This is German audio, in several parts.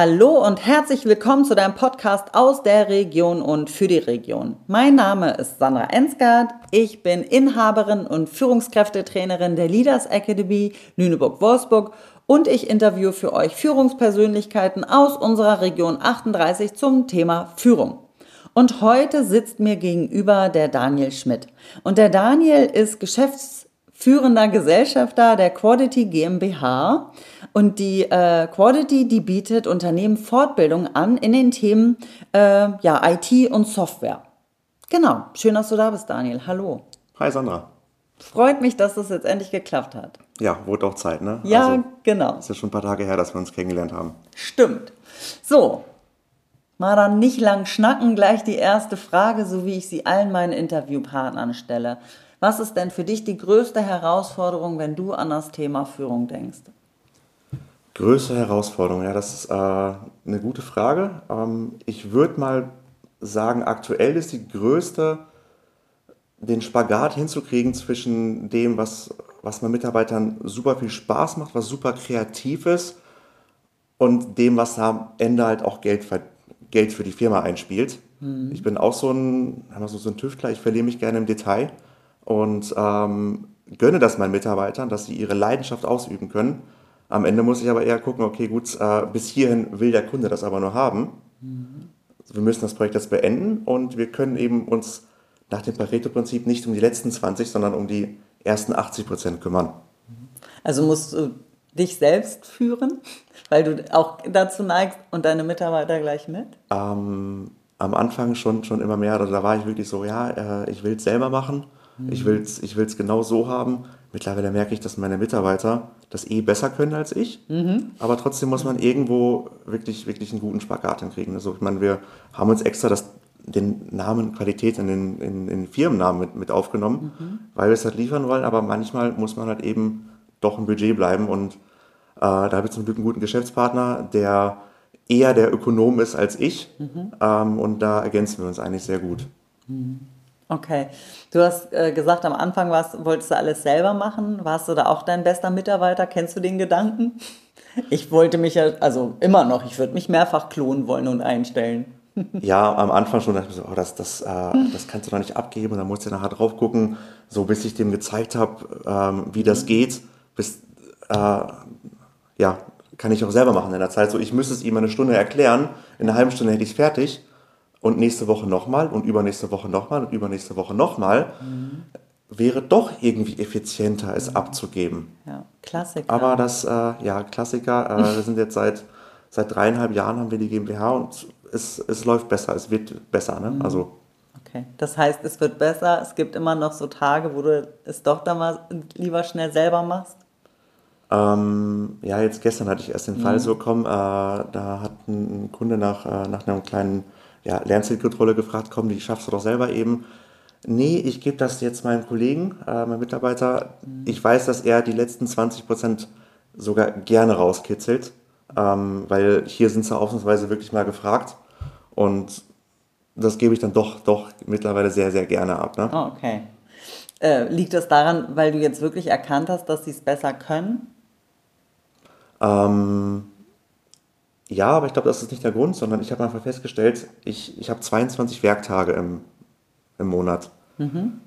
Hallo und herzlich willkommen zu deinem Podcast aus der Region und für die Region. Mein Name ist Sandra Ensgard. Ich bin Inhaberin und Führungskräftetrainerin der Leaders Academy Lüneburg-Wolfsburg und ich interviewe für euch Führungspersönlichkeiten aus unserer Region 38 zum Thema Führung. Und heute sitzt mir gegenüber der Daniel Schmidt. Und der Daniel ist geschäftsführender Gesellschafter der Quality GmbH. Und die äh, Quality, die bietet Unternehmen Fortbildung an in den Themen äh, ja, IT und Software. Genau, schön, dass du da bist, Daniel. Hallo. Hi, Sandra. Freut mich, dass das jetzt endlich geklappt hat. Ja, wurde auch Zeit, ne? Ja, also, genau. Ist ja schon ein paar Tage her, dass wir uns kennengelernt haben. Stimmt. So, mal dann nicht lang schnacken, gleich die erste Frage, so wie ich sie allen meinen Interviewpartnern stelle. Was ist denn für dich die größte Herausforderung, wenn du an das Thema Führung denkst? Größte Herausforderung, ja, das ist äh, eine gute Frage. Ähm, ich würde mal sagen, aktuell ist die größte, den Spagat hinzukriegen zwischen dem, was, was meinen Mitarbeitern super viel Spaß macht, was super kreativ ist und dem, was am Ende halt auch Geld, Geld für die Firma einspielt. Mhm. Ich bin auch so ein, so, so ein Tüftler, ich verliere mich gerne im Detail und ähm, gönne das meinen Mitarbeitern, dass sie ihre Leidenschaft ausüben können am Ende muss ich aber eher gucken, okay, gut, äh, bis hierhin will der Kunde das aber nur haben. Mhm. Wir müssen das Projekt jetzt beenden und wir können eben uns nach dem Pareto-Prinzip nicht um die letzten 20, sondern um die ersten 80 Prozent kümmern. Also musst du dich selbst führen, weil du auch dazu neigst und deine Mitarbeiter gleich mit? Ähm, am Anfang schon, schon immer mehr, also da war ich wirklich so, ja, äh, ich will es selber machen, mhm. ich will es ich genau so haben Mittlerweile merke ich, dass meine Mitarbeiter das eh besser können als ich. Mhm. Aber trotzdem muss man irgendwo wirklich, wirklich einen guten Spagat hinkriegen. Also ich meine, wir haben uns extra das, den Namen Qualität in den, in, in Firmennamen mit, mit aufgenommen, mhm. weil wir es halt liefern wollen. Aber manchmal muss man halt eben doch im Budget bleiben. Und äh, da habe ich zum Glück einen guten Geschäftspartner, der eher der Ökonom ist als ich. Mhm. Ähm, und da ergänzen wir uns eigentlich sehr gut. Okay. Du hast äh, gesagt, am Anfang warst, wolltest du alles selber machen. Warst du da auch dein bester Mitarbeiter? Kennst du den Gedanken? Ich wollte mich ja, also immer noch, ich würde mich mehrfach klonen wollen und einstellen. Ja, am Anfang schon dachte ich so, oh, das, das, äh, das kannst du doch nicht abgeben. Dann musst du nachher drauf gucken, so bis ich dem gezeigt habe, ähm, wie das geht, bis, äh, ja, kann ich auch selber machen in der Zeit. So, ich müsste es ihm eine Stunde erklären, in einer halben Stunde hätte ich es fertig und nächste Woche nochmal und übernächste Woche nochmal und übernächste Woche nochmal, mhm. wäre doch irgendwie effizienter, es mhm. abzugeben. Ja, Klassiker. Aber das, äh, ja, Klassiker, äh, wir sind jetzt seit, seit dreieinhalb Jahren haben wir die GmbH und es, es läuft besser, es wird besser. Ne? Mhm. Also, okay, das heißt, es wird besser, es gibt immer noch so Tage, wo du es doch dann mal lieber schnell selber machst? Ähm, ja, jetzt gestern hatte ich erst den Fall mhm. so bekommen, äh, da hat ein Kunde nach, äh, nach einem kleinen ja, Lernzielkontrolle gefragt, komm, die schaffst du doch selber eben. Nee, ich gebe das jetzt meinem Kollegen, äh, meinem Mitarbeiter. Mhm. Ich weiß, dass er die letzten 20 Prozent sogar gerne rauskitzelt, ähm, weil hier sind sie ausnahmsweise wirklich mal gefragt. Und das gebe ich dann doch, doch mittlerweile sehr, sehr gerne ab. Ne? Oh, okay. Äh, liegt das daran, weil du jetzt wirklich erkannt hast, dass sie es besser können? Ähm, ja, aber ich glaube, das ist nicht der Grund, sondern ich habe einfach festgestellt, ich, ich habe 22 Werktage im, im Monat. Mhm.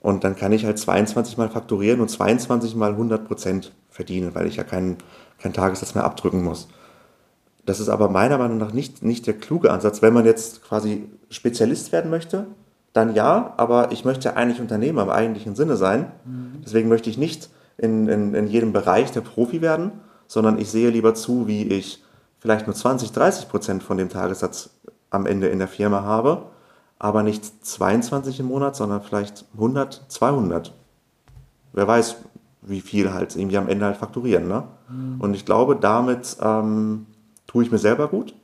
Und dann kann ich halt 22 mal fakturieren und 22 mal 100 Prozent verdienen, weil ich ja keinen, keinen Tagessatz mehr abdrücken muss. Das ist aber meiner Meinung nach nicht, nicht der kluge Ansatz. Wenn man jetzt quasi Spezialist werden möchte, dann ja, aber ich möchte eigentlich Unternehmer im eigentlichen Sinne sein. Mhm. Deswegen möchte ich nicht in, in, in jedem Bereich der Profi werden, sondern ich sehe lieber zu, wie ich vielleicht nur 20, 30 Prozent von dem Tagessatz am Ende in der Firma habe, aber nicht 22 im Monat, sondern vielleicht 100, 200. Wer weiß, wie viel halt irgendwie am Ende halt fakturieren. Ne? Mhm. Und ich glaube, damit ähm, tue ich mir selber gut,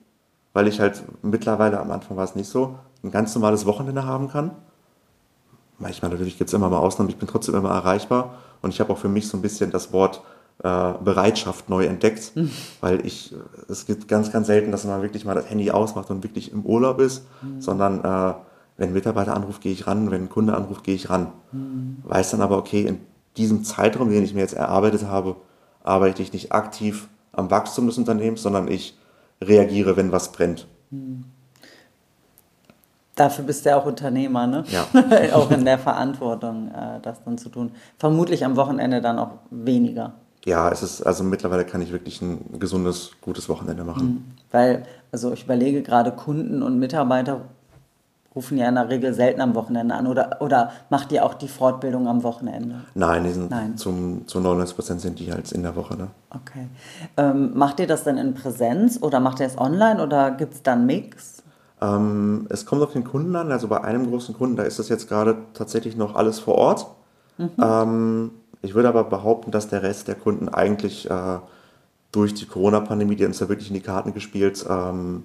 weil ich halt mittlerweile, am Anfang war es nicht so, ein ganz normales Wochenende haben kann. Manchmal natürlich gibt es immer mal Ausnahmen, ich bin trotzdem immer erreichbar und ich habe auch für mich so ein bisschen das Wort Bereitschaft neu entdeckt, mhm. weil ich, es gibt ganz, ganz selten, dass man wirklich mal das Handy ausmacht und wirklich im Urlaub ist, mhm. sondern äh, wenn ein Mitarbeiter anruft, gehe ich ran, wenn ein Kunde anruft, gehe ich ran. Mhm. Weiß dann aber, okay, in diesem Zeitraum, den ich mir jetzt erarbeitet habe, arbeite ich nicht aktiv am Wachstum des Unternehmens, sondern ich reagiere, wenn was brennt. Dafür bist du ja auch Unternehmer, ne? Ja. auch in der Verantwortung, äh, das dann zu tun. Vermutlich am Wochenende dann auch weniger. Ja, es ist, also mittlerweile kann ich wirklich ein gesundes, gutes Wochenende machen. Weil, also ich überlege gerade, Kunden und Mitarbeiter rufen ja in der Regel selten am Wochenende an oder, oder macht ihr auch die Fortbildung am Wochenende? Nein, die sind Nein. Zum, zu 99 Prozent sind die halt in der Woche. Ne? Okay. Ähm, macht ihr das dann in Präsenz oder macht ihr es online oder gibt es dann Mix? Ähm, es kommt auf den Kunden an. Also bei einem großen Kunden, da ist das jetzt gerade tatsächlich noch alles vor Ort. Ähm, ich würde aber behaupten, dass der Rest der Kunden eigentlich äh, durch die Corona-Pandemie, die uns ja wirklich in die Karten gespielt, ähm,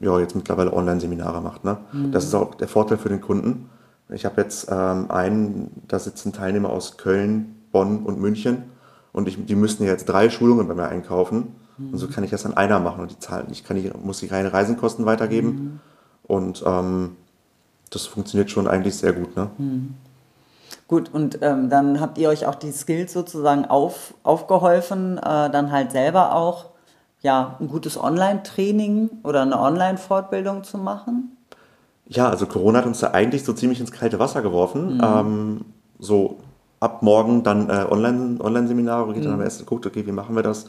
ja, jetzt mittlerweile Online-Seminare macht. Ne? Das ist auch der Vorteil für den Kunden. Ich habe jetzt ähm, einen, da sitzen Teilnehmer aus Köln, Bonn und München und ich, die müssten jetzt drei Schulungen bei mir einkaufen. Und so kann ich das an einer machen und die zahlen. Ich kann die, muss die keine Reisenkosten weitergeben. Und ähm, das funktioniert schon eigentlich sehr gut. Ne? Gut, und ähm, dann habt ihr euch auch die Skills sozusagen auf, aufgeholfen, äh, dann halt selber auch ja, ein gutes Online-Training oder eine Online-Fortbildung zu machen? Ja, also Corona hat uns da eigentlich so ziemlich ins kalte Wasser geworfen. Ähm, so ab morgen dann äh, Online- Online-Seminare, geht dann am erst geguckt, okay, wie machen wir das?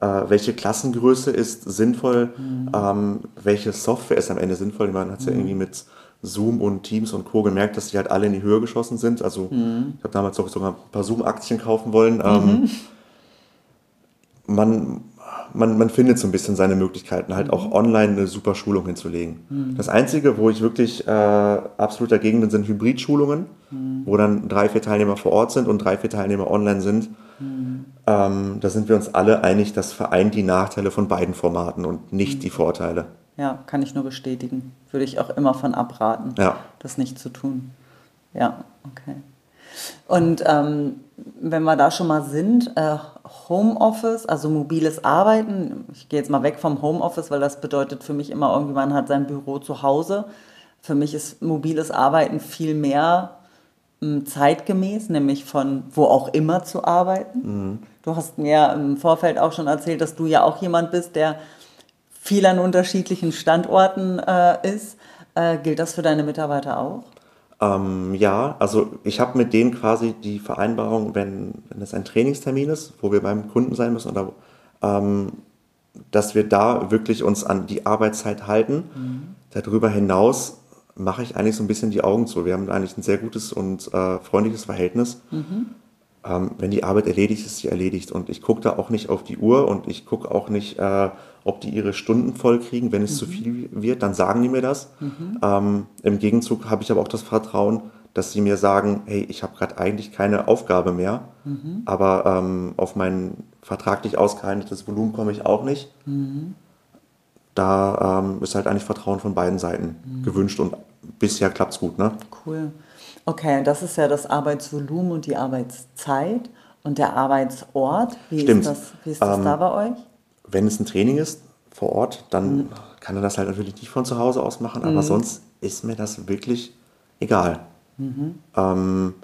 Äh, welche Klassengröße ist sinnvoll? Ähm, welche Software ist am Ende sinnvoll? Man hat es ja irgendwie mit Zoom und Teams und Co. gemerkt, dass die halt alle in die Höhe geschossen sind. Also ich habe damals auch sogar ein paar Zoom-Aktien kaufen wollen. Ähm, man, man, man findet so ein bisschen seine Möglichkeiten, halt auch online eine super Schulung hinzulegen. Das Einzige, wo ich wirklich äh, absolut dagegen bin, sind Hybrid-Schulungen, wo dann drei, vier Teilnehmer vor Ort sind und drei, vier Teilnehmer online sind. Ähm, da sind wir uns alle einig, das vereint die Nachteile von beiden Formaten und nicht die Vorteile. Ja, kann ich nur bestätigen. Würde ich auch immer von abraten, Ja. das nicht zu tun. Ja, okay. Und ähm, wenn wir da schon mal sind, äh, Homeoffice, also mobiles Arbeiten, ich gehe jetzt mal weg vom Homeoffice, weil das bedeutet für mich immer irgendwie, man hat sein Büro zu Hause. Für mich ist mobiles Arbeiten viel mehr m, zeitgemäß, nämlich von wo auch immer zu arbeiten. Du hast mir im Vorfeld auch schon erzählt, dass du ja auch jemand bist, der viel an unterschiedlichen Standorten äh, ist. Äh, gilt das für deine Mitarbeiter auch? Ähm, ja, also ich habe mit denen quasi die Vereinbarung, wenn, wenn es ein Trainingstermin ist, wo wir beim Kunden sein müssen, oder, ähm, dass wir da wirklich uns an die Arbeitszeit halten. Darüber hinaus mache ich eigentlich so ein bisschen die Augen zu. Wir haben eigentlich ein sehr gutes und äh, freundliches Verhältnis. Ähm, wenn die Arbeit erledigt ist, ist sie erledigt. Und ich gucke da auch nicht auf die Uhr und ich gucke auch nicht, äh, ob die ihre Stunden voll kriegen. Wenn es zu viel wird, dann sagen die mir das. Ähm, Im Gegenzug habe ich aber auch das Vertrauen, dass sie mir sagen, hey, ich habe gerade eigentlich keine Aufgabe mehr, aber ähm, auf mein vertraglich ausgehandeltes Volumen komme ich auch nicht. Da ähm, ist halt eigentlich Vertrauen von beiden Seiten gewünscht und bisher klappt es gut. Ne? Cool. Okay, das ist ja das Arbeitsvolumen und die Arbeitszeit und der Arbeitsort. Wie Stimmt. ist das, wie ist das Ähm, da bei euch? Wenn es ein Training ist vor Ort, dann kann er das halt natürlich nicht von zu Hause aus machen, aber sonst ist mir das wirklich egal. Ähm,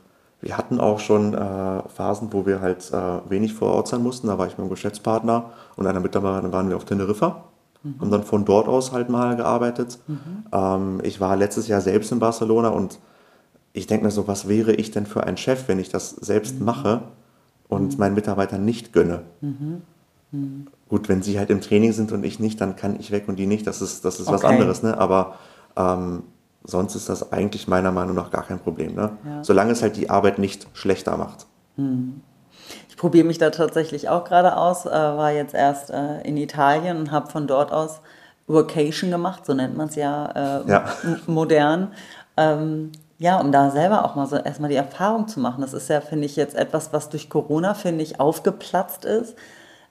wir hatten auch schon äh, Phasen, wo wir halt äh, wenig vor Ort sein mussten. Da war ich mit einem Geschäftspartner und einer Mitarbeiterin waren wir auf Teneriffa. Haben dann von dort aus halt mal gearbeitet. Ähm, ich war letztes Jahr selbst in Barcelona und ich denke mir so, was wäre ich denn für ein Chef, wenn ich das selbst mache und meinen Mitarbeitern nicht gönne? Gut, wenn sie halt im Training sind und ich nicht, dann kann ich weg und die nicht. Das ist, das ist was Okay. anderes, ne? Aber ähm, sonst ist das eigentlich meiner Meinung nach gar kein Problem, ne? Ja. Solange es halt die Arbeit nicht schlechter macht. Ich probiere mich da tatsächlich auch gerade aus, äh, war jetzt erst äh, in Italien und habe von dort aus Workation gemacht, so nennt man es ja, äh, Ja. modern. Ähm, ja, um da selber auch mal so erstmal die Erfahrung zu machen. Das ist ja, finde ich, jetzt etwas, was durch Corona, finde ich, aufgeplatzt ist,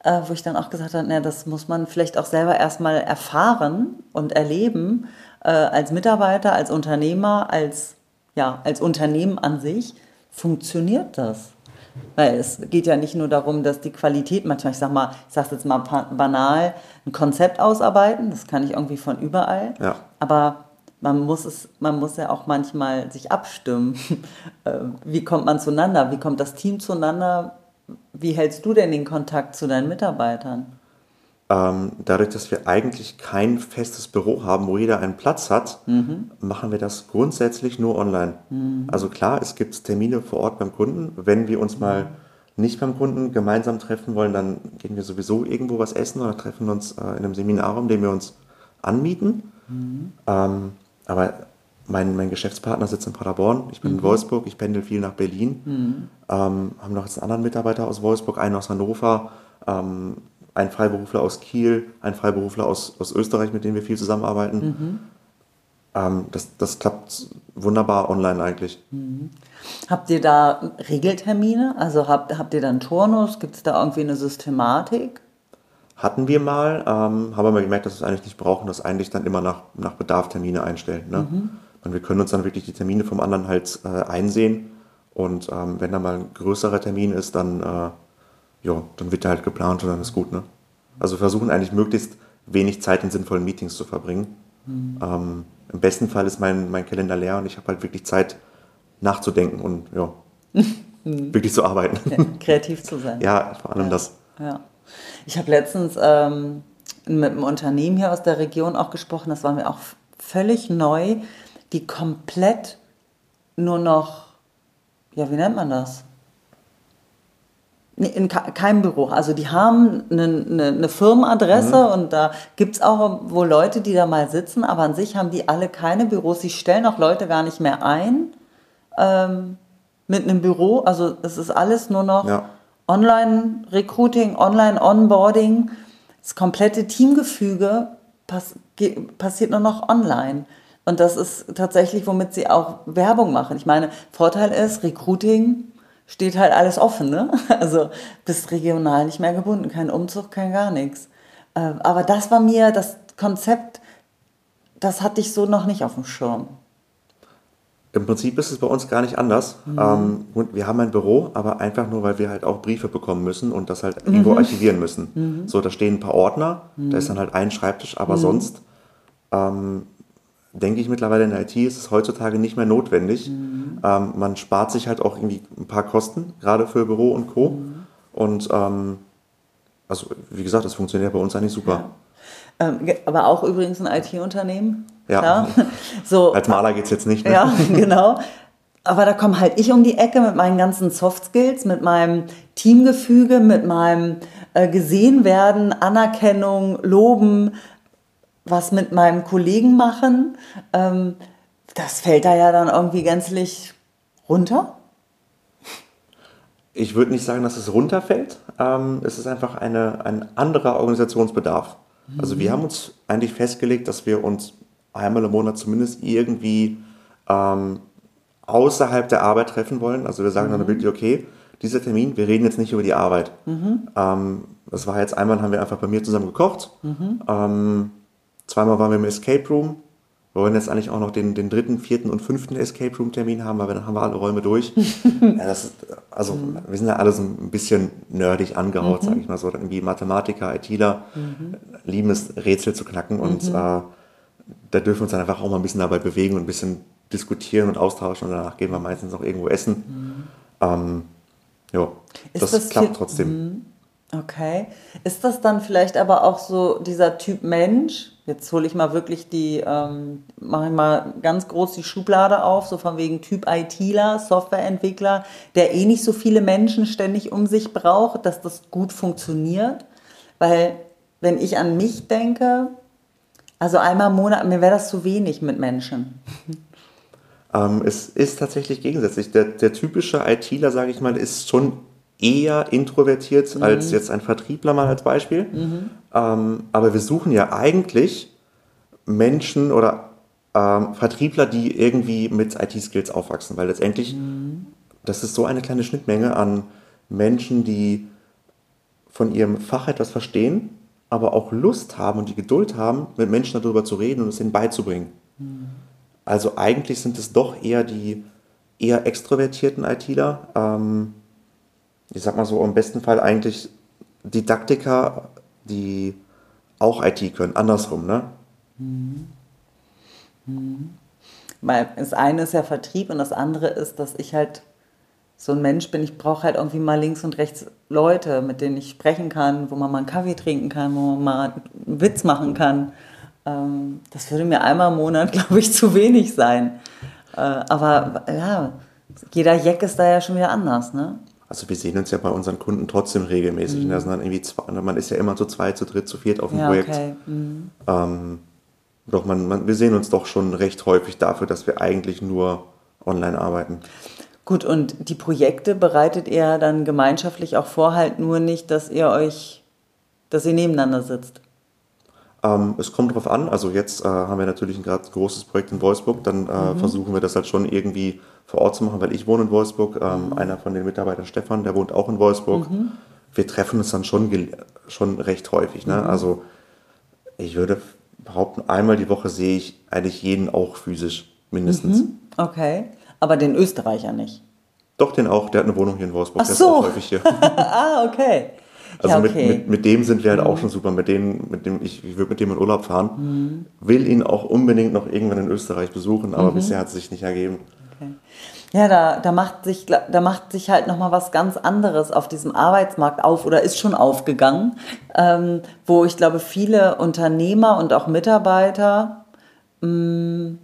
äh, wo ich dann auch gesagt habe, na, das muss man vielleicht auch selber erstmal erfahren und erleben, äh, als Mitarbeiter, als Unternehmer, als, ja, als Unternehmen an sich. Funktioniert das? Weil es geht ja nicht nur darum, dass die Qualität manchmal, ich sag mal, ich sag's jetzt mal banal, ein Konzept ausarbeiten, das kann ich irgendwie von überall. Ja. Aber man muss es, man muss ja auch manchmal sich abstimmen. Äh, Wie kommt man zueinander? Wie kommt das Team zueinander? Wie hältst du denn den Kontakt zu deinen Mitarbeitern? ähm, dadurch, dass wir eigentlich kein festes Büro haben, wo jeder einen Platz hat, mhm. machen wir das grundsätzlich nur online. Mhm. Also klar, es gibt Termine vor Ort beim Kunden. Wenn wir uns mal nicht beim Kunden gemeinsam treffen wollen, dann gehen wir sowieso irgendwo was essen oder treffen uns äh, in einem Seminarraum, den wir uns anmieten. Mhm. Ähm, aber mein, mein Geschäftspartner sitzt in Paderborn, ich bin in mhm. Wolfsburg, ich pendel viel nach Berlin. Ähm, haben noch jetzt einen anderen Mitarbeiter aus Wolfsburg, einen aus Hannover. Ähm, ein Freiberufler aus Kiel, ein Freiberufler aus, aus Österreich, mit dem wir viel zusammenarbeiten. Mhm. Ähm, das, das klappt wunderbar online eigentlich. Mhm. Habt ihr da Regeltermine? Also habt, habt ihr dann Turnus? Gibt es da irgendwie eine Systematik? Hatten wir mal, ähm, haben wir gemerkt, dass wir es eigentlich nicht brauchen, das eigentlich dann immer nach, nach Bedarf Termine einstellen. Ne? Mhm. Und wir können uns dann wirklich die Termine vom anderen halt äh, einsehen. Und ähm, wenn da mal ein größerer Termin ist, dann äh, ja, dann wird der halt geplant und dann ist gut. Ne? Also versuchen eigentlich möglichst wenig Zeit in sinnvollen Meetings zu verbringen. Mhm. Ähm, Im besten Fall ist mein, mein Kalender leer und ich habe halt wirklich Zeit nachzudenken und ja, mhm. wirklich zu arbeiten. Ja, kreativ zu sein. ja, vor allem ja. das. Ja. Ich habe letztens ähm, mit einem Unternehmen hier aus der Region auch gesprochen, das war mir auch völlig neu, die komplett nur noch, ja, wie nennt man das? in keinem Büro. Also die haben eine, eine, eine Firmenadresse mhm. und da gibt es auch wohl Leute, die da mal sitzen, aber an sich haben die alle keine Büros. Sie stellen auch Leute gar nicht mehr ein ähm, mit einem Büro. Also es ist alles nur noch ja. Online-Recruiting, Online-Onboarding. Das komplette Teamgefüge pass passiert nur noch online. Und das ist tatsächlich, womit sie auch Werbung machen. Ich meine, Vorteil ist, Recruiting steht halt alles offen, ne? Also bist regional nicht mehr gebunden, kein Umzug, kein gar nichts. Ähm, aber das war mir das Konzept, das hatte ich so noch nicht auf dem Schirm. Im Prinzip ist es bei uns gar nicht anders. Mhm. Ähm, wir haben ein Büro, aber einfach nur, weil wir halt auch Briefe bekommen müssen und das halt irgendwo mhm. archivieren müssen. Mhm. So, da stehen ein paar Ordner, da ist dann halt ein Schreibtisch, aber mhm. sonst ähm, denke ich mittlerweile in der IT ist es heutzutage nicht mehr notwendig. Mhm. Ähm, man spart sich halt auch irgendwie ein paar Kosten, gerade für Büro und Co. Mhm. Und ähm, also wie gesagt, das funktioniert bei uns eigentlich super. Ja. Ähm, aber auch übrigens ein IT-Unternehmen. Ja. So, Als Maler geht es jetzt nicht. Ne? Ja, genau. Aber da komme halt ich um die Ecke mit meinen ganzen Soft Skills, mit meinem Teamgefüge, mit meinem äh, gesehen werden, Anerkennung, Loben, was mit meinem Kollegen machen, ähm, das fällt da ja dann irgendwie gänzlich runter. Ich würde nicht sagen, dass es runterfällt. Ähm, es ist einfach eine, ein anderer Organisationsbedarf. Mhm. Also wir haben uns eigentlich festgelegt, dass wir uns einmal im Monat zumindest irgendwie ähm, außerhalb der Arbeit treffen wollen. Also wir sagen mhm. dann wirklich, okay, dieser Termin, wir reden jetzt nicht über die Arbeit. Mhm. Ähm, das war jetzt einmal, haben wir einfach bei mir zusammen gekocht. Mhm. Ähm, Zweimal waren wir im Escape Room. Wir wollen jetzt eigentlich auch noch den, den dritten, vierten und fünften Escape Room Termin haben, weil dann haben wir alle Räume durch. ja, ist, also mhm. wir sind ja alle so ein bisschen nerdig angehaut, mhm. sage ich mal so. Irgendwie Mathematiker, ITler mhm. lieben es, Rätsel zu knacken und mhm. äh, da dürfen wir uns dann einfach auch mal ein bisschen dabei bewegen und ein bisschen diskutieren und austauschen und danach gehen wir meistens auch irgendwo essen. Mhm. Ähm, ja, das, das, klappt trotzdem. Okay. Ist das dann vielleicht aber auch so dieser Typ Mensch? Jetzt hole ich mal wirklich die, ähm, mache ich mal ganz groß die Schublade auf, so von wegen Typ ITler, Softwareentwickler, der eh nicht so viele Menschen ständig um sich braucht, dass das gut funktioniert. Weil, wenn ich an mich denke, also einmal im Monat, mir wäre das zu wenig mit Menschen. Ähm, es ist tatsächlich gegensätzlich. Der, der typische ITler, sage ich mal, ist schon eher introvertiert mhm. als jetzt ein Vertriebler mal als Beispiel. Mhm. Ähm, aber wir suchen ja eigentlich Menschen oder ähm, Vertriebler, die irgendwie mit IT-Skills aufwachsen, weil letztendlich mhm. das ist so eine kleine Schnittmenge an Menschen, die von ihrem Fach etwas verstehen, aber auch Lust haben und die Geduld haben, mit Menschen darüber zu reden und es ihnen beizubringen. Mhm. Also eigentlich sind es doch eher die eher extrovertierten ITler, ähm, ich sag mal so, im besten Fall eigentlich Didaktiker, die auch IT können, andersrum, ne? Mhm. Mhm. Weil das eine ist ja Vertrieb und das andere ist, dass ich halt so ein Mensch bin, ich brauche halt irgendwie mal links und rechts Leute, mit denen ich sprechen kann, wo man mal einen Kaffee trinken kann, wo man mal einen Witz machen kann. Ähm, das würde mir einmal im Monat, glaube ich, zu wenig sein. Äh, aber ja, jeder Jack ist da ja schon wieder anders, ne? Also wir sehen uns ja bei unseren Kunden trotzdem regelmäßig. Mhm. Da sind dann irgendwie zwei, man ist ja immer zu zweit, zu dritt, zu viert auf dem ja, Projekt. Okay. Mhm. Ähm, doch man, man, wir sehen uns doch schon recht häufig dafür, dass wir eigentlich nur online arbeiten. Gut, und die Projekte bereitet ihr dann gemeinschaftlich auch vor, halt nur nicht, dass ihr euch, dass ihr nebeneinander sitzt? Ähm, es kommt darauf an. Also jetzt äh, haben wir natürlich ein gerade großes Projekt in Wolfsburg. Dann äh, mhm. versuchen wir das halt schon irgendwie vor Ort zu machen, weil ich wohne in Wolfsburg. Ähm, mhm. Einer von den Mitarbeitern, Stefan, der wohnt auch in Wolfsburg. Mhm. Wir treffen uns dann schon, schon recht häufig. Ne? Mhm. Also ich würde behaupten, einmal die Woche sehe ich eigentlich jeden auch physisch, mindestens. Mhm. Okay, aber den Österreicher nicht? Doch, den auch. Der hat eine Wohnung hier in Wolfsburg. Ach der so. ist auch häufig hier. ah, okay. Also ja, okay. mit, mit, mit dem sind wir halt mhm. auch schon super. Mit dem, mit dem ich, ich würde mit dem in Urlaub fahren. Mhm. Will ihn auch unbedingt noch irgendwann in Österreich besuchen, aber mhm. bisher hat es sich nicht ergeben. Okay. Ja, da, da, macht sich, da macht sich halt nochmal was ganz anderes auf diesem Arbeitsmarkt auf oder ist schon aufgegangen, ähm, wo ich glaube, viele Unternehmer und auch Mitarbeiter mh, mm,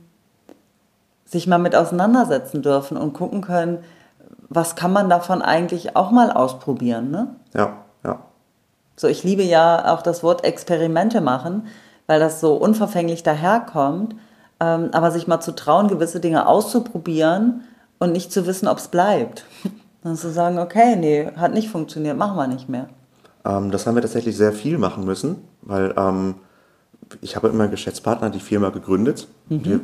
sich mal mit auseinandersetzen dürfen und gucken können, was kann man davon eigentlich auch mal ausprobieren. Ne? Ja. So, ich liebe ja auch das Wort Experimente machen, weil das so unverfänglich daherkommt, ähm, aber sich mal zu trauen, gewisse Dinge auszuprobieren und nicht zu wissen, ob es bleibt. Dann zu sagen, okay, nee, hat nicht funktioniert, machen wir nicht mehr. Ähm, das haben wir tatsächlich sehr viel machen müssen, weil ähm, ich habe immer einen Geschäftspartner die Firma gegründet. Mhm. Die,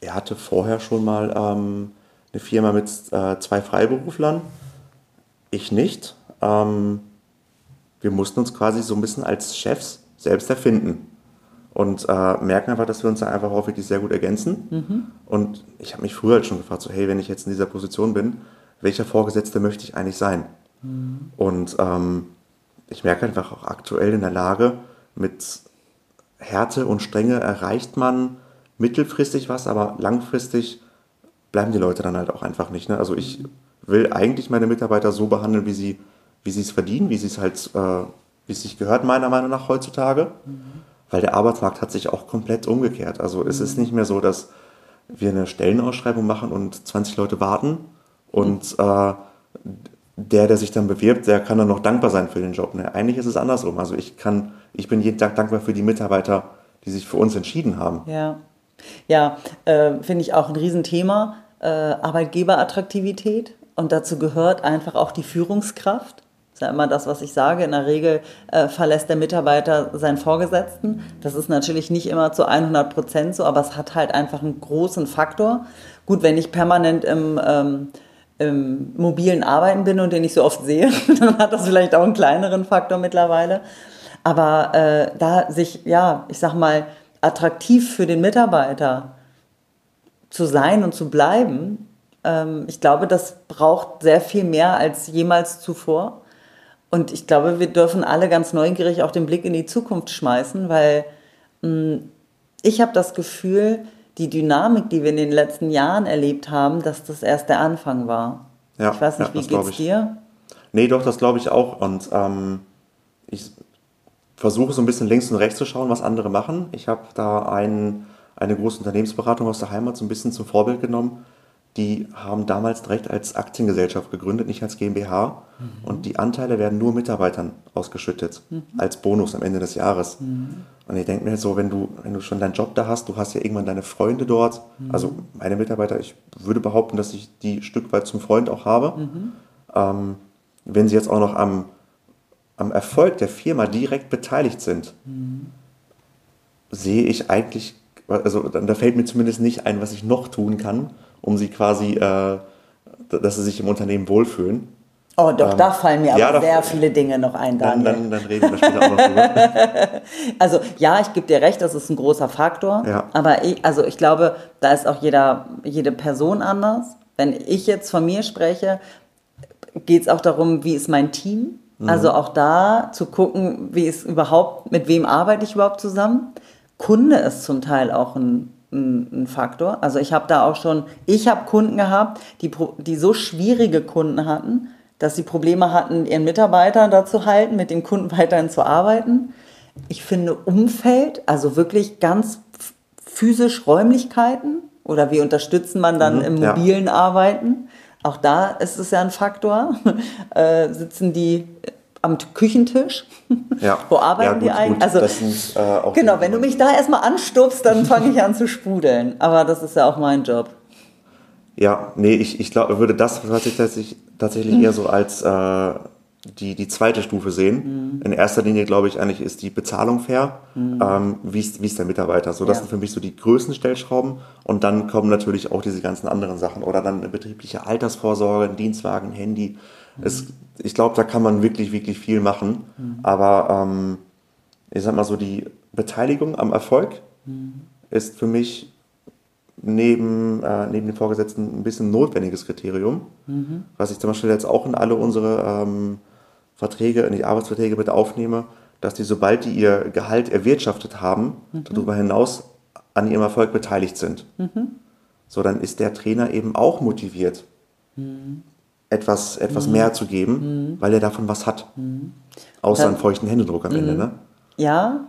er hatte vorher schon mal ähm, eine Firma mit äh, zwei Freiberuflern, ich nicht. Ähm, wir mussten uns quasi so ein bisschen als Chefs selbst erfinden und äh, merken einfach, dass wir uns da einfach auch wirklich sehr gut ergänzen. Mhm. Und ich habe mich früher halt schon gefragt, so hey, wenn ich jetzt in dieser Position bin, welcher Vorgesetzte möchte ich eigentlich sein? Mhm. Und ähm, ich merke einfach auch aktuell in der Lage, mit Härte und Strenge erreicht man mittelfristig was, aber langfristig bleiben die Leute dann halt auch einfach nicht. Ne? Also ich will eigentlich meine Mitarbeiter so behandeln, wie sie wie sie es verdienen, wie sie es halt, äh, wie es sich gehört, meiner Meinung nach heutzutage. Mhm weil der Arbeitsmarkt hat sich auch komplett umgekehrt. Also es ist nicht mehr so, dass wir eine Stellenausschreibung machen und 20 Leute warten und äh, der, der sich dann bewirbt, der kann dann noch dankbar sein für den Job. Ne? Eigentlich ist es andersrum. Also ich kann, ich bin jeden Tag dankbar für die Mitarbeiter, die sich für uns entschieden haben. Ja, ja, äh, finde ich auch ein Riesenthema. Äh, Arbeitgeberattraktivität und dazu gehört einfach auch die Führungskraft. Ist ja immer das, was ich sage. In der Regel äh, verlässt der Mitarbeiter seinen Vorgesetzten. Das ist natürlich nicht immer zu 100 Prozent so, aber es hat halt einfach einen großen Faktor. Gut, wenn ich permanent im, ähm, im mobilen Arbeiten bin und den ich so oft sehe, dann hat das vielleicht auch einen kleineren Faktor mittlerweile. Aber äh, da sich, ja, ich sag mal, attraktiv für den Mitarbeiter zu sein und zu bleiben, ähm, ich glaube, das braucht sehr viel mehr als jemals zuvor. Und ich glaube, wir dürfen alle ganz neugierig auch den Blick in die Zukunft schmeißen, weil mh, hm, ich habe das Gefühl, die Dynamik, die wir in den letzten Jahren erlebt haben, dass das erst der Anfang war. Ja, ich weiß nicht, ja, wie geht's dir? Nee, doch, das glaube ich auch. Und ähm, ich versuche so ein bisschen links und rechts zu schauen, was andere machen. Ich habe da ein, eine große Unternehmensberatung aus der Heimat so ein bisschen zum Vorbild genommen die haben damals direkt als Aktiengesellschaft gegründet, nicht als GmbH. Mhm. Und die Anteile werden nur Mitarbeitern ausgeschüttet, mhm. als Bonus am Ende des Jahres. Mhm. Und ich denke mir so, wenn du, wenn du schon deinen Job da hast, du hast ja irgendwann deine Freunde dort, mhm. also meine Mitarbeiter, ich würde behaupten, dass ich die Stück weit zum Freund auch habe. Mhm. Ähm, wenn sie jetzt auch noch am, am Erfolg der Firma direkt beteiligt sind, mhm. sehe ich eigentlich, also da fällt mir zumindest nicht ein, was ich noch tun kann, um sie quasi, äh, dass sie sich im Unternehmen wohlfühlen. Oh, doch, ähm, da fallen mir ja, aber sehr viele Dinge noch ein, Daniel. Dann, dann, dann reden wir später auch noch drüber. also ja, ich gebe dir recht, das ist ein großer Faktor. Ja. Aber ich, also ich glaube, da ist auch jeder, jede Person anders. Wenn ich jetzt von mir spreche, geht es auch darum, wie ist mein Team? Mhm. Also auch da zu gucken, wie ist überhaupt, mit wem arbeite ich überhaupt zusammen? Kunde ist zum Teil auch ein ein, Faktor. Also ich habe da auch schon, ich habe Kunden gehabt, die, die so schwierige Kunden hatten, dass sie Probleme hatten, ihren Mitarbeiter dazu halten, mit dem Kunden weiterhin zu arbeiten. Ich finde Umfeld, also wirklich ganz physisch Räumlichkeiten oder wie unterstützen man dann mhm, im mobilen ja. Arbeiten. Auch da ist es ja ein Faktor. äh, sitzen die am Küchentisch? Ja. Wo arbeiten ja, gut, die eigentlich? Also, sind, äh, genau, wenn du mich da erstmal anstupst, dann fange ich an zu sprudeln. Aber das ist ja auch mein Job. Ja, nee, ich, ich glaube, würde das tatsächlich, tatsächlich mhm. eher so als äh, die, die zweite Stufe sehen. Mhm. In erster Linie, glaube ich, eigentlich ist die Bezahlung fair. Mhm. Ähm, wie, ist, wie ist der Mitarbeiter? So, das ja. sind für mich so die größten Stellschrauben. Und dann kommen natürlich auch diese ganzen anderen Sachen. Oder dann eine betriebliche Altersvorsorge, ein Dienstwagen, Handy. Es, ich glaube, da kann man wirklich, wirklich viel machen. Mhm. Aber ähm, ich sag mal so, die Beteiligung am Erfolg mhm. ist für mich neben, äh, neben den Vorgesetzten ein bisschen ein notwendiges Kriterium, mhm. was ich zum Beispiel jetzt auch in alle unsere ähm, Verträge, in die Arbeitsverträge mit aufnehme, dass die, sobald die ihr Gehalt erwirtschaftet haben, mhm. darüber hinaus an ihrem Erfolg beteiligt sind. Mhm. So, dann ist der Trainer eben auch motiviert, mhm. Etwas, etwas mhm. mehr zu geben, mhm. weil er davon was hat. Außer einen feuchten Händedruck am Ende, ne? Ja,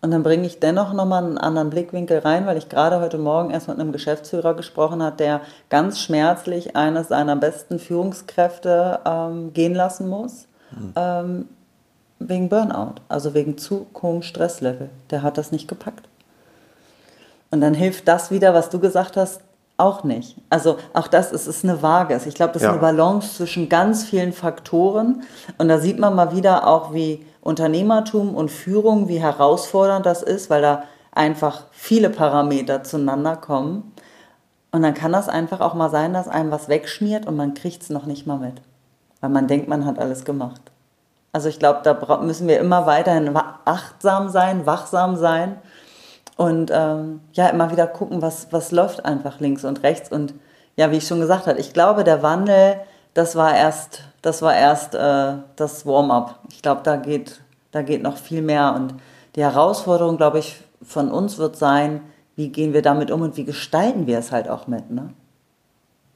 und dann bringe ich dennoch nochmal einen anderen Blickwinkel rein, weil ich gerade heute Morgen erst mit einem Geschäftsführer gesprochen habe, der ganz schmerzlich eines seiner besten Führungskräfte ähm, gehen lassen muss, mhm. ähm, wegen Burnout, also wegen zu hohem Stresslevel. Der hat das nicht gepackt. Und dann hilft das wieder, was du gesagt hast, auch nicht. Also auch das ist, ist eine Waage. Ich glaube, das ja. ist eine Balance zwischen ganz vielen Faktoren. Und da sieht man mal wieder auch, wie Unternehmertum und Führung, wie herausfordernd das ist, weil da einfach viele Parameter zueinander kommen. Und dann kann das einfach auch mal sein, dass einem was wegschmiert und man kriegt es noch nicht mal mit. Weil man denkt, man hat alles gemacht. Also ich glaube, da müssen wir immer weiterhin achtsam sein, wachsam sein und ähm, ja, immer wieder gucken, was, was läuft einfach links und rechts. Und ja, wie ich schon gesagt habe, ich glaube, der Wandel, das war erst das war erst äh, das Warm-up. Ich glaube, da geht, da geht noch viel mehr. Und die Herausforderung, glaube ich, von uns wird sein, wie gehen wir damit um und wie gestalten wir es halt auch mit. Ne?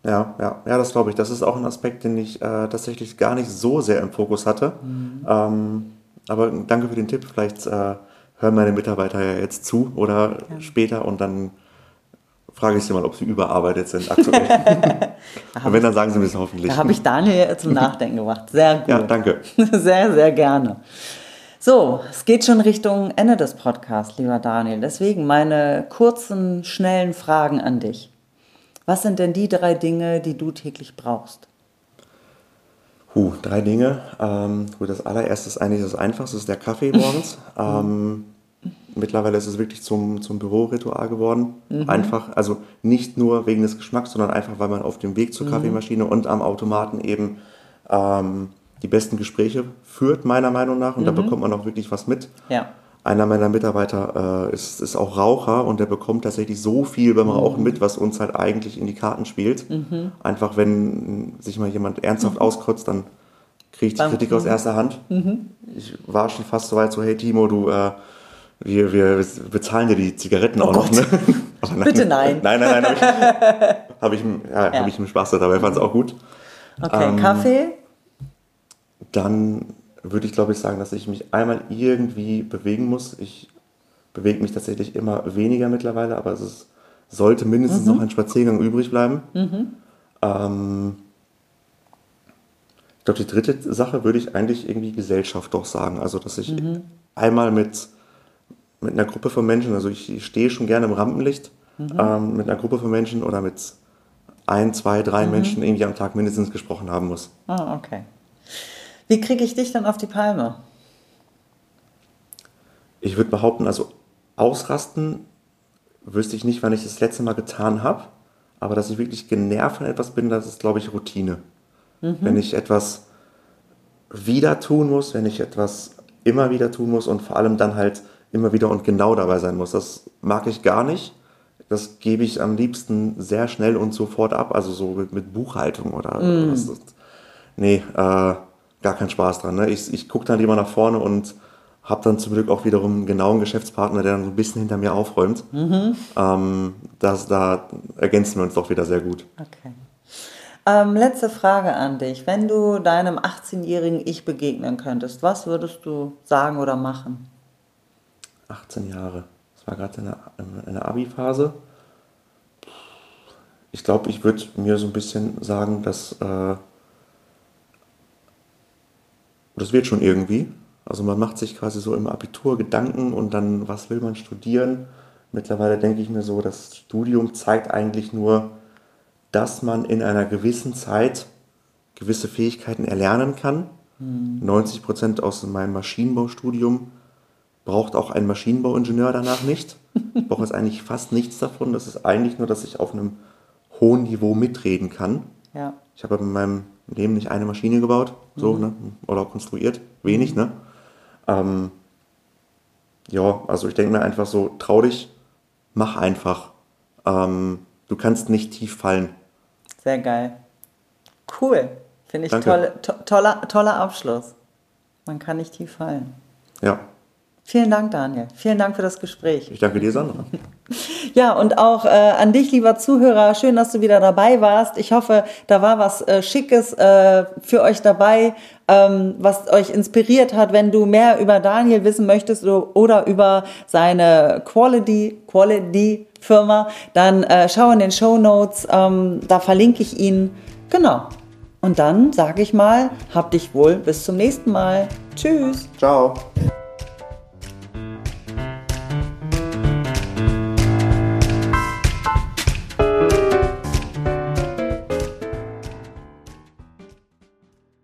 Ja, ja, ja, das glaube ich. Das ist auch ein Aspekt, den ich äh, tatsächlich gar nicht so sehr im Fokus hatte. Mhm. Ähm, aber danke für den Tipp. Vielleicht äh, hören meine Mitarbeiter ja jetzt zu oder ja. später und dann frage ich sie mal, ob sie überarbeitet sind aktuell. Und wenn, dann sagen sie mir es hoffentlich. Da habe ich Daniel zum Nachdenken gebracht. Sehr gut. Ja, danke. Sehr, sehr gerne. So, es geht schon Richtung Ende des Podcasts, lieber Daniel. Deswegen meine kurzen, schnellen Fragen an dich. Was sind denn die drei Dinge, die du täglich brauchst? Huh, drei Dinge. Ähm, gut, das allererste ist eigentlich das Einfachste, ist der Kaffee morgens. ähm, Mittlerweile ist es wirklich zum, zum Büroritual geworden. Mhm. Einfach, also nicht nur wegen des Geschmacks, sondern einfach, weil man auf dem Weg zur mhm. Kaffeemaschine und am Automaten eben ähm, die besten Gespräche führt, meiner Meinung nach. Und mhm. da bekommt man auch wirklich was mit. Ja. Einer meiner Mitarbeiter äh, ist, ist auch Raucher und der bekommt tatsächlich so viel beim Rauchen mhm. mit, was uns halt eigentlich in die Karten spielt. Mhm. Einfach, wenn sich mal jemand ernsthaft mhm. auskotzt, dann kriege ich die Kritik aus erster Hand. Ich war schon fast so weit, so, hey Timo, du... Äh, wir, wir bezahlen dir die Zigaretten oh auch Gott. noch. Ne? nein, Bitte nein. Nein, nein, nein. Habe ich, hab ich, ja, ja. Hab ich einen Spaß dabei, fand es auch gut. Okay, ähm, Kaffee? Dann würde ich, glaube ich, sagen, dass ich mich einmal irgendwie bewegen muss. Ich bewege mich tatsächlich immer weniger mittlerweile, aber es ist, sollte mindestens mhm. noch ein Spaziergang übrig bleiben. Mhm. Ähm, ich glaube, die dritte Sache würde ich eigentlich irgendwie Gesellschaft doch sagen. Also, dass ich mhm. einmal mit mit einer Gruppe von Menschen, also ich, stehe schon gerne im Rampenlicht, mhm. ähm, mit einer Gruppe von Menschen oder mit ein, zwei, drei mhm. Menschen irgendwie am Tag mindestens gesprochen haben muss. Ah, okay. Wie kriege ich dich dann auf die Palme? Ich würde behaupten, also ausrasten wüsste ich nicht, wann ich das letzte Mal getan habe, aber dass ich wirklich genervt von etwas bin, das ist, glaube ich, Routine. Mhm. Wenn ich etwas wieder tun muss, wenn ich etwas immer wieder tun muss und vor allem dann halt immer wieder und genau dabei sein muss. Das mag ich gar nicht. Das gebe ich am liebsten sehr schnell und sofort ab, also so mit, mit Buchhaltung oder mm. was. Nee, äh, gar keinen Spaß dran. Ne? Ich, ich gucke dann lieber nach vorne und habe dann zum Glück auch wiederum einen genauen Geschäftspartner, der dann so ein bisschen hinter mir aufräumt. Mhm. Ähm, das, da ergänzen wir uns doch wieder sehr gut. Okay. Ähm, letzte Frage an dich. Wenn du deinem 18-jährigen Ich begegnen könntest, was würdest du sagen oder machen? 18 Jahre. Das war gerade in der Abi-Phase. Ich glaube, ich würde mir so ein bisschen sagen, dass äh, das wird schon irgendwie. Also man macht sich quasi so im Abitur Gedanken und dann, was will man studieren? Mittlerweile denke ich mir so, das Studium zeigt eigentlich nur, dass man in einer gewissen Zeit gewisse Fähigkeiten erlernen kann. Mhm. 90 Prozent aus meinem Maschinenbaustudium braucht auch ein Maschinenbauingenieur danach nicht. Ich brauche jetzt eigentlich fast nichts davon. Das ist eigentlich nur, dass ich auf einem hohen Niveau mitreden kann. Ja. Ich habe in meinem Leben nicht eine Maschine gebaut, so, mhm. ne? Oder konstruiert. Wenig, ne? Ähm, ja, also ich denke mir einfach so, trau dich, mach einfach. Ähm, du kannst nicht tief fallen. Sehr geil. Cool. Finde ich tolle, to toller, toller Abschluss. Man kann nicht tief fallen. Ja. Vielen Dank, Daniel. Vielen Dank für das Gespräch. Ich danke dir, Sandra. Ja, und auch äh, an dich, lieber Zuhörer, schön, dass du wieder dabei warst. Ich hoffe, da war was äh, Schickes äh, für euch dabei, ähm, was euch inspiriert hat. Wenn du mehr über Daniel wissen möchtest oder über seine Quality, Quality Firma, dann äh, schau in den Show Notes, ähm, da verlinke ich ihn. Genau. Und dann sage ich mal, hab dich wohl, bis zum nächsten Mal. Tschüss. Ciao.